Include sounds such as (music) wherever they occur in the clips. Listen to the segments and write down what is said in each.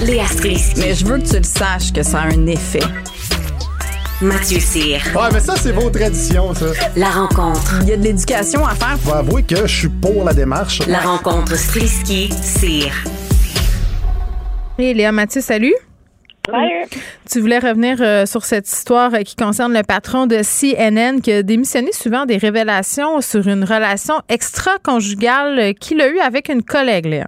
Léa Strisky. Mais je veux que tu le saches que ça a un effet. Mathieu Cyr. Ouais, mais ça, c'est vos traditions, ça. La rencontre. Il y a de l'éducation à faire. Faut avouer que je suis pour la démarche. La rencontre Strisky-Cyr. Et Léa Mathieu, salut. Tu voulais revenir euh, sur cette histoire euh, qui concerne le patron de CNN qui a démissionné suivant des révélations sur une relation extra-conjugale euh, qu'il a eue avec une collègue, Léa.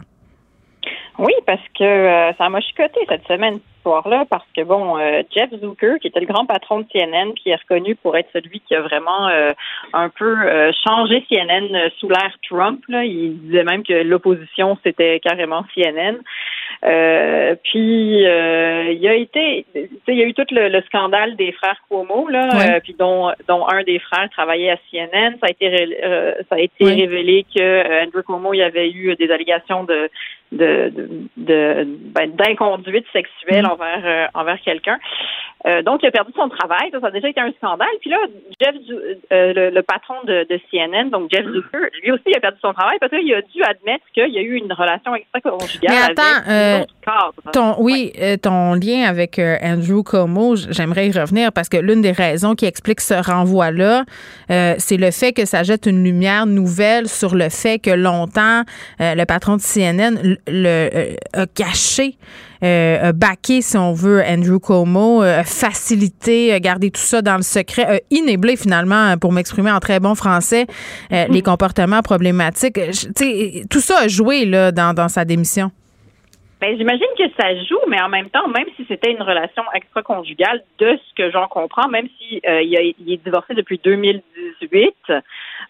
Oui, parce que euh, ça m'a chicoté cette semaine, cette histoire-là, parce que, bon, euh, Jeff Zucker, qui était le grand patron de CNN, qui est reconnu pour être celui qui a vraiment euh, un peu euh, changé CNN sous l'ère Trump, là, il disait même que l'opposition, c'était carrément CNN. Euh, puis, euh, il a été, tu sais, il y a eu tout le, le scandale des frères Cuomo, là, euh, puis dont, dont un des frères travaillait à CNN. Ça a été, euh, ça a été Ouais. révélé que euh, Andrew Cuomo, il y avait eu des allégations de de de, de- ben, d'inconduite sexuelle Mm. envers euh, envers quelqu'un. Euh, donc, il a perdu son travail. Ça, ça a déjà été un scandale. Puis là, Jeff, euh, le, le patron de, de CNN, donc Jeff Zucker, lui aussi, il a perdu son travail parce qu'il a dû admettre qu'il y a eu une relation extra-conjugale Mais attends, avec euh, cadre. Ton, oui, euh, ton lien avec euh, Andrew Cuomo, j- j'aimerais y revenir parce que l'une des raisons qui explique ce renvoi-là, euh, c'est le fait que ça jette une lumière nouvelle sur le fait que longtemps, euh, le patron de CNN le, euh, a caché, euh, a baqué, si on veut, Andrew Cuomo, euh, a facilité, a gardé tout ça dans le secret, a inéblé finalement, pour m'exprimer en très bon français, euh, les comportements problématiques. Je- tout ça a joué là, dans, dans sa démission. Ben, j'imagine que ça joue, mais en même temps, même si c'était une relation extra-conjugale, de ce que j'en comprends, même si euh, il, a- il est divorcé depuis 2018,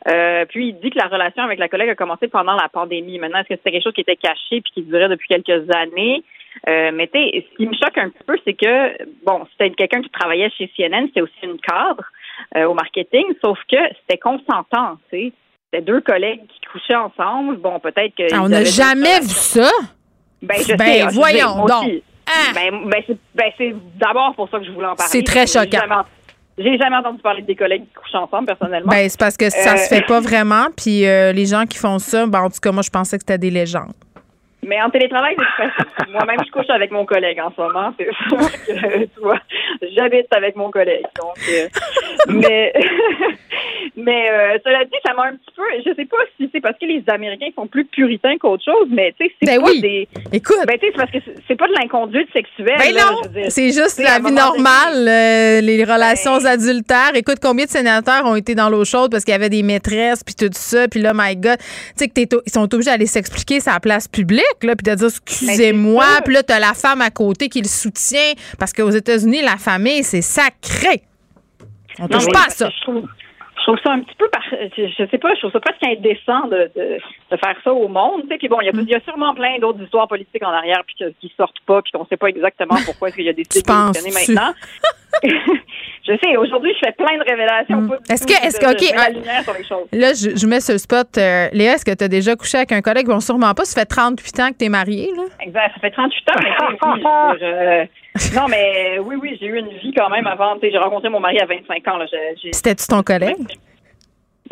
euh, puis il dit que la relation avec la collègue a commencé pendant la pandémie. Maintenant, est-ce que c'était quelque chose qui était caché puis qui durait depuis quelques années? Euh, mais tu sais, ce qui me choque un petit peu, c'est que, bon, c'était quelqu'un qui travaillait chez CNN, c'était aussi une cadre euh, au marketing, sauf que c'était consentant, tu sais. C'était deux collègues qui couchaient ensemble. Bon, peut-être que. Ah, on n'a jamais vu ça. Ben, je Ben, sais, je voyons sais, donc. Ah. Ben, ben, c'est, ben, c'est d'abord pour ça que je voulais en parler. C'est très choquant. J'ai jamais entendu parler des collègues qui couchent ensemble, personnellement. Ben, c'est parce que ça Euh, se fait pas (laughs) vraiment. Puis euh, les gens qui font ça, ben, en tout cas, moi, je pensais que c'était des légendes. Mais en télétravail, c'est. Moi-même, je couche avec mon collègue en ce moment. C'est sûr (laughs) que, tu vois, j'habite avec mon collègue. Donc, euh, (laughs) mais, (laughs) mais euh, cela dit, ça m'a un petit peu. Je sais pas si c'est parce que les Américains sont plus puritains qu'autre chose, mais tu sais, c'est Ben pas oui. des. Écoute, Ben, tu sais, c'est parce que c'est- pas de l'inconduite sexuelle. ben là, non, c'est juste la vie normale, euh, les relations Ben- adultères. Écoute, combien de sénateurs ont été dans l'eau chaude parce qu'il y avait des maîtresses puis tout ça, puis là, my God, tu sais que t'es au- ils sont obligés d'aller s'expliquer sa place publique, là, puis de dire excusez-moi, Ben, ça. puis là, t'as la femme à côté qui le soutient parce qu'aux États-Unis, la famille, c'est sacré. On touche pas à ça. Je trouve, je trouve ça un petit peu, par, je, je sais pas, je trouve ça presque indécent de, de, de faire ça au monde. Tu sais. Puis bon, il y, a, il y a sûrement plein d'autres histoires politiques en arrière puis qui sortent pas puis qu'on sait pas exactement pourquoi est-ce qu'il y a décidé (laughs) Tu de démissionner penses-tu? maintenant. (laughs) je sais, aujourd'hui, je fais plein de révélations. pas du Mm. Est-ce que- est-ce que- ok, la lumière sur les choses. Là, je, je mets sur le spot. euh, Léa, est-ce que tu as déjà couché avec un collègue? Bon, sûrement pas. Ça fait 38 ans que tu es mariée, là. Exact. Ça fait 38 ans, mais oui, je euh, non, mais oui, oui, j'ai eu une vie quand même avant. Tu sais, J'ai rencontré mon mari à 25 ans. Là. J'ai- j'ai- C'était-tu ton collègue?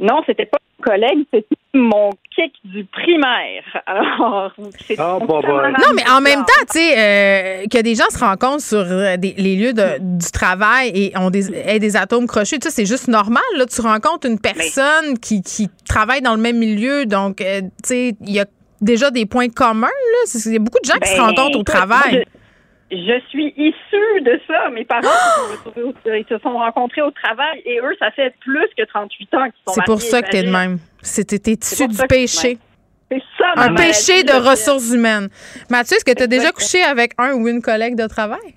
Non, c'était pas mon collègue, c'était mon kick du primaire. (laughs) Alors, c'est Ah, bah, bah. Non, mais en même temps, tu sais, euh, que des gens se rencontrent sur euh, des- les lieux de- du travail et ont des, aient des atomes crochus, tu sais, c'est juste normal. Là, tu rencontres une personne qui, qui travaille dans le même milieu, donc, euh, tu sais, il y a déjà des points communs. Là. Il y a beaucoup de gens qui se Ben, rencontrent au écoute, travail. moi, Je, je suis issue de ça. Mes parents se sont- ils se sont rencontrés au travail et eux, ça fait plus que 38 ans qu'ils sont C'est pour ça que t'es de même. C'était issu du péché. C'est ça, ma Un péché de ressources humaines. Mathieu, est-ce que tu as déjà couché avec un ou une collègue de travail?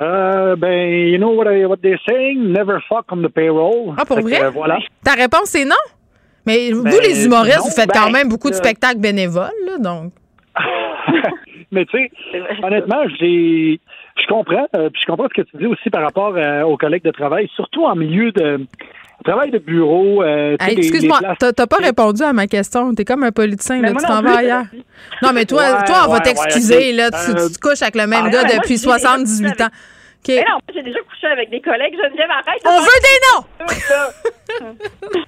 Euh, ben, you know what, I, what they're saying? Never fuck on the payroll. Ah, pour Fait que, vrai? euh, voilà. Ta réponse est non? Mais vous, Ben, les humoristes, non, vous faites ben, quand même beaucoup de euh, spectacles bénévoles, là, donc. (laughs) (laughs) Mais tu sais, honnêtement, j'ai, je comprends, euh, puis je comprends ce que tu dis aussi par rapport euh, aux collègues de travail, surtout en milieu de travail de bureau. euh, Hey, Excuse-moi, places- t'as t'as pas répondu à ma question. T'es comme un politicien, là, tu non t'en plus, vas ailleurs. Non, mais toi, Ouais, toi on va t'excuser, ouais, là. Tu, tu te couches avec le même ah, gars depuis je dis- 78 ans. Mais non, j'ai déjà couché avec des collègues. Geneviève, arrête. On veut des noms! (laughs)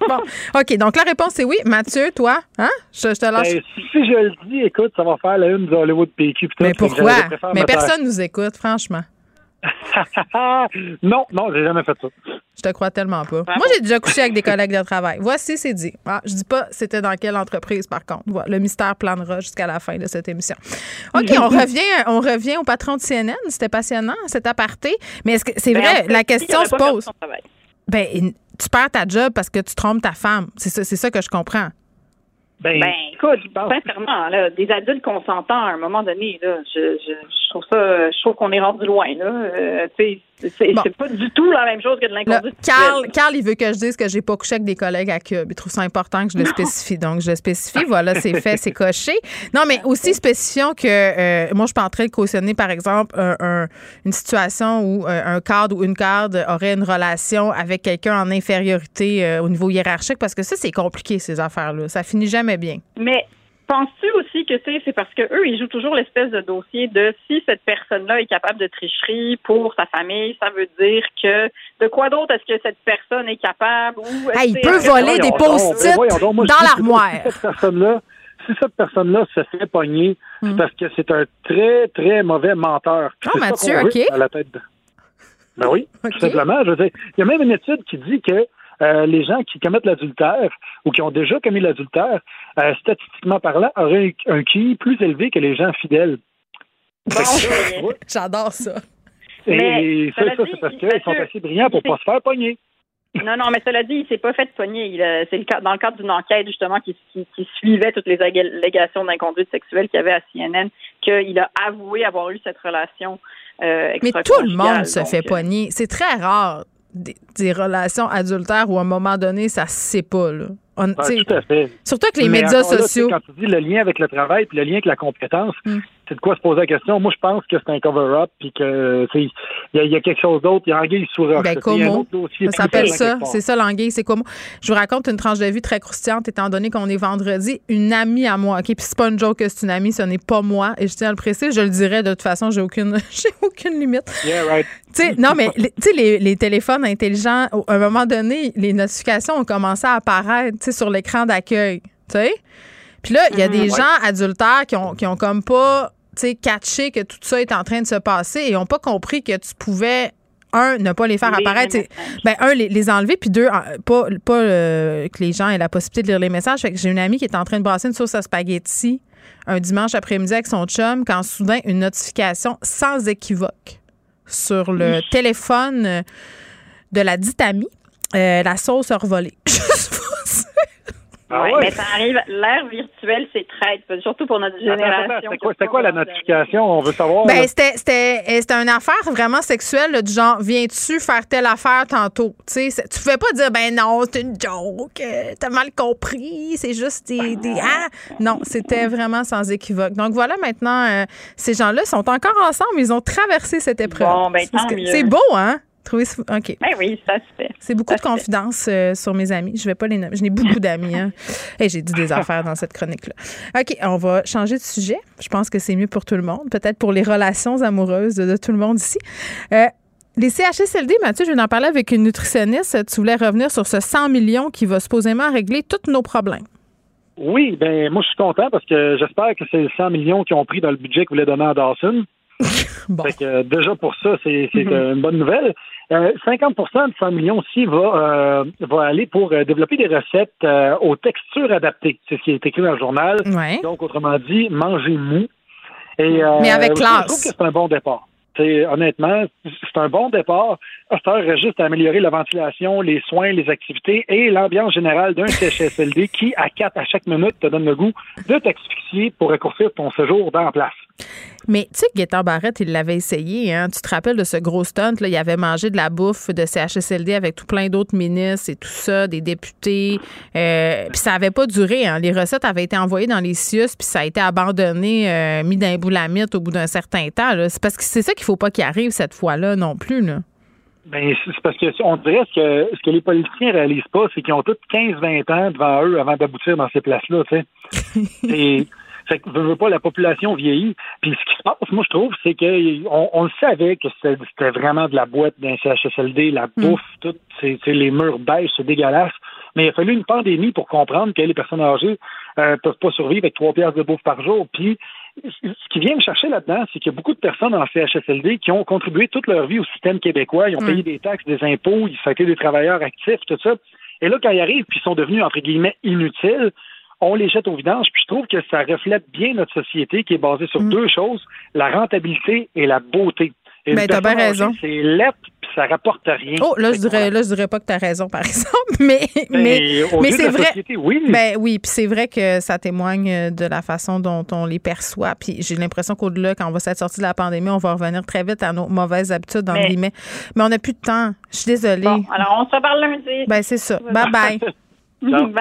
Bon. OK, donc la réponse est oui. Mathieu, toi, hein? Je, je te lâche. Ben, si je le dis, écoute, ça va faire la une de Hollywood PQ. Mais pourquoi? Mais personne nous écoute, franchement. (laughs) non, non, j'ai jamais fait ça. Je te crois tellement pas. Moi, j'ai déjà couché avec des collègues de travail. Voici, c'est dit. Ah, je dis pas c'était dans quelle entreprise, par contre. Voilà, le mystère planera jusqu'à la fin de cette émission. OK, on (laughs) revient, on revient au patron de CNN. C'était passionnant, cet aparté. Mais est-ce que c'est Ben, en vrai, fait, la question se pose. Ben, tu perds ta job parce que tu trompes ta femme. C'est ça, c'est ça que je comprends. Ben, Ben, écoute, pense- sincèrement, là, des adultes consentants, à un moment donné, là, je, je, je trouve ça, je trouve qu'on est rendu loin, là. Euh, tu sais, c'est Bon. pas du tout la même chose que de l'inconduite. Carl. Carl, il veut que je dise que j'ai pas couché avec des collègues à Cube. Il trouve ça important que je le spécifie. Donc, je le spécifie. Voilà, c'est fait, c'est coché. Non, mais aussi spécifions que euh, moi, je suis pas en train de cautionner, par exemple, un- un- une situation où euh, un cadre ou une cadre aurait une relation avec quelqu'un en infériorité euh, au niveau hiérarchique, parce que ça, c'est compliqué, ces affaires-là. Ça finit jamais bien. Mais penses-tu aussi que tu sais, c'est parce que eux, ils jouent toujours l'espèce de dossier de si cette personne-là est capable de tricherie pour sa famille, ça veut dire que de quoi d'autre est-ce que cette personne est capable ou Hey, il que- peut voler des post-it dans l'armoire. Si cette personne-là, si cette personne-là se fait pogner, Hmm. c'est parce que c'est un très, très mauvais menteur. Oh, ça Mathieu, veut OK. à la tête de- Ben oui, (laughs) tout simplement. Je veux dire, il y a même une étude qui dit que euh, les gens qui commettent l'adultère ou qui ont déjà commis l'adultère, euh, statistiquement parlant, auraient un un QI plus élevé que les gens fidèles. Bon, (laughs) J'adore ça. Et Mais, ça, c'est parce il- qu'ils sont assez brillants pour il pas se faire pogner. Non, non, mais cela dit, il s'est pas fait pogner. Euh, C'est le cas, dans le cadre d'une enquête, justement, qui, qui, qui suivait toutes les allégations d'inconduite sexuelle qu'il y avait à CNN, qu'il a avoué avoir eu cette relation euh, Mais tout le monde se fait pogner. C'est très rare des, relations adultères où à un moment donné, ça sait pas. Là. On- sais, tout à fait. surtout avec les Mais médias encore là, sociaux. quand tu dis le lien avec le travail puis le lien avec la compétence, Mm. c'est de quoi se poser la question. Moi, je pense que c'est un cover-up puis que il y, a- il y a quelque chose d'autre. Il y a anguille sous roche. Ben, dossier Ça s'appelle ça. C'est ça, l'anguille. C'est quoi? Je vous raconte une tranche de vie très croustillante, étant donné qu'on est vendredi. Une amie à moi, OK? Puis c'est pas une joke que c'est une amie, ce n'est pas moi. Et je tiens à le préciser, je le dirais de toute façon, j'ai aucune, (laughs) j'ai aucune limite. Yeah, right. Non, mais les- les, les téléphones intelligents, à un moment donné, les notifications ont commencé à apparaître sur l'écran d'accueil. Tu sais? Puis là, il y a des gens adultères qui ont, qui ont comme pas tu sais, catché que tout ça est en train de se passer et n'ont pas compris que tu pouvais, un, ne pas les faire apparaître. Ben, un, les, les enlever, puis deux, pas, pas euh, que les gens aient la possibilité de lire les messages. Fait que j'ai une amie qui est en train de brasser une sauce à spaghetti un dimanche après-midi avec son chum quand soudain une notification sans équivoque sur le téléphone de la dite amie, euh, la sauce a revolé. (laughs) Ah ouais, ouais? mais ça arrive. L'ère virtuelle, c'est traite, surtout pour notre génération. C'était quoi, la notification? On veut savoir. Ben, c'était, c'était, c'était une affaire vraiment sexuelle, là, du genre, viens-tu faire telle affaire tantôt? Tu sais, tu pouvais pas dire, ben non, c'est une joke, euh, t'as mal compris, c'est juste des. des ah! Non, c'était vraiment sans équivoque. Donc voilà, maintenant, euh, ces gens-là sont encore ensemble, ils ont traversé cette épreuve. Bon, ben, c'est beau, hein? Trouvez ça- OK. Ben oui, ça se fait. C'est beaucoup de Ça confidences euh, sur mes amis. Je vais pas les nommer. Je n'ai beaucoup d'amis. Hein. (laughs) Et j'ai dit des affaires dans cette chronique-là. OK, on va changer de sujet. Je pense que c'est mieux pour tout le monde. Peut-être pour les relations amoureuses de, de tout le monde ici. Euh, les CHSLD, Mathieu, je viens d'en parler avec une nutritionniste. Tu voulais revenir sur ce 100 millions qui va supposément régler tous nos problèmes. Oui, ben moi je suis content parce que j'espère que c'est les 100 millions qu'ils ont pris dans le budget qu'ils voulaient donner à Dawson. (laughs) Bon. Fait que, euh, déjà pour ça, c'est Mhm. une bonne nouvelle. Euh, 50% de 100 millions aussi va, euh, va aller pour euh, développer des recettes euh, aux textures adaptées. C'est ce qui est écrit dans le journal. Ouais. Donc, autrement dit, manger mou. Et, euh, Mais avec classe. Je trouve que c'est un bon départ. Honnêtement, c'est un bon départ. Reste juste à améliorer la ventilation, les soins, les activités et l'ambiance générale d'un CHSLD qui, à quatre à chaque minute, te donne le goût de t'asphyxier pour raccourcir ton séjour dans la place. Mais tu sais que Gaétan Barrette, il l'avait essayé. Hein? Tu te rappelles de ce gros stunt? Là? Il avait mangé de la bouffe de CHSLD avec tout plein d'autres ministres et tout ça, des députés. Euh, puis ça avait pas duré. Hein? Les recettes avaient été envoyées dans les CIUS, puis ça a été abandonné, euh, mis dans boulamite au bout d'un certain temps. C'est parce que c'est ça qu'il faut pas qu'il arrive cette fois-là non plus. Là. Ben, c'est c'est parce que on dirait ce que ce que les politiciens réalisent pas, c'est qu'ils ont tous 15-20 ans devant eux avant d'aboutir dans ces places-là, tu sais. (laughs) Fait que, veux, veux pas, la population vieillit. Puis ce qui se passe, moi, je trouve, c'est qu'on on le savait que c'était vraiment de la boîte d'un CHSLD, la bouffe, tout, c'est les murs beige, c'est dégueulasse. Mais il a fallu une pandémie pour comprendre que les personnes âgées euh, peuvent pas survivre avec trois pièces de bouffe par jour. Puis ce qui vient me chercher là-dedans, c'est qu'il y a beaucoup de personnes en CHSLD qui ont contribué toute leur vie au système québécois. Ils ont payé des taxes, des impôts, ils ont été des travailleurs actifs, tout ça. Et là, quand ils arrivent, puis ils sont devenus, entre guillemets, inutiles, on les jette au vidange. Puis je trouve que ça reflète bien notre société qui est basée sur deux choses, la rentabilité et la beauté. Et Ben, t'as bien raison. C'est lettre, puis ça rapporte rien. Oh, là, je dirais, là, je dirais pas que tu as raison, par (laughs) exemple, mais, Ben, mais, mais c'est la vrai. société, oui. Ben oui, puis c'est vrai que ça témoigne de la façon dont on les perçoit. Puis j'ai l'impression qu'au-delà, quand on va s'être sorti de la pandémie, on va revenir très vite à nos mauvaises habitudes, dans Mais- guillemets. Mais on n'a plus de temps. Je suis désolée. Bon, alors on se reparle lundi. Ben c'est ça. Bye bye. Ciao.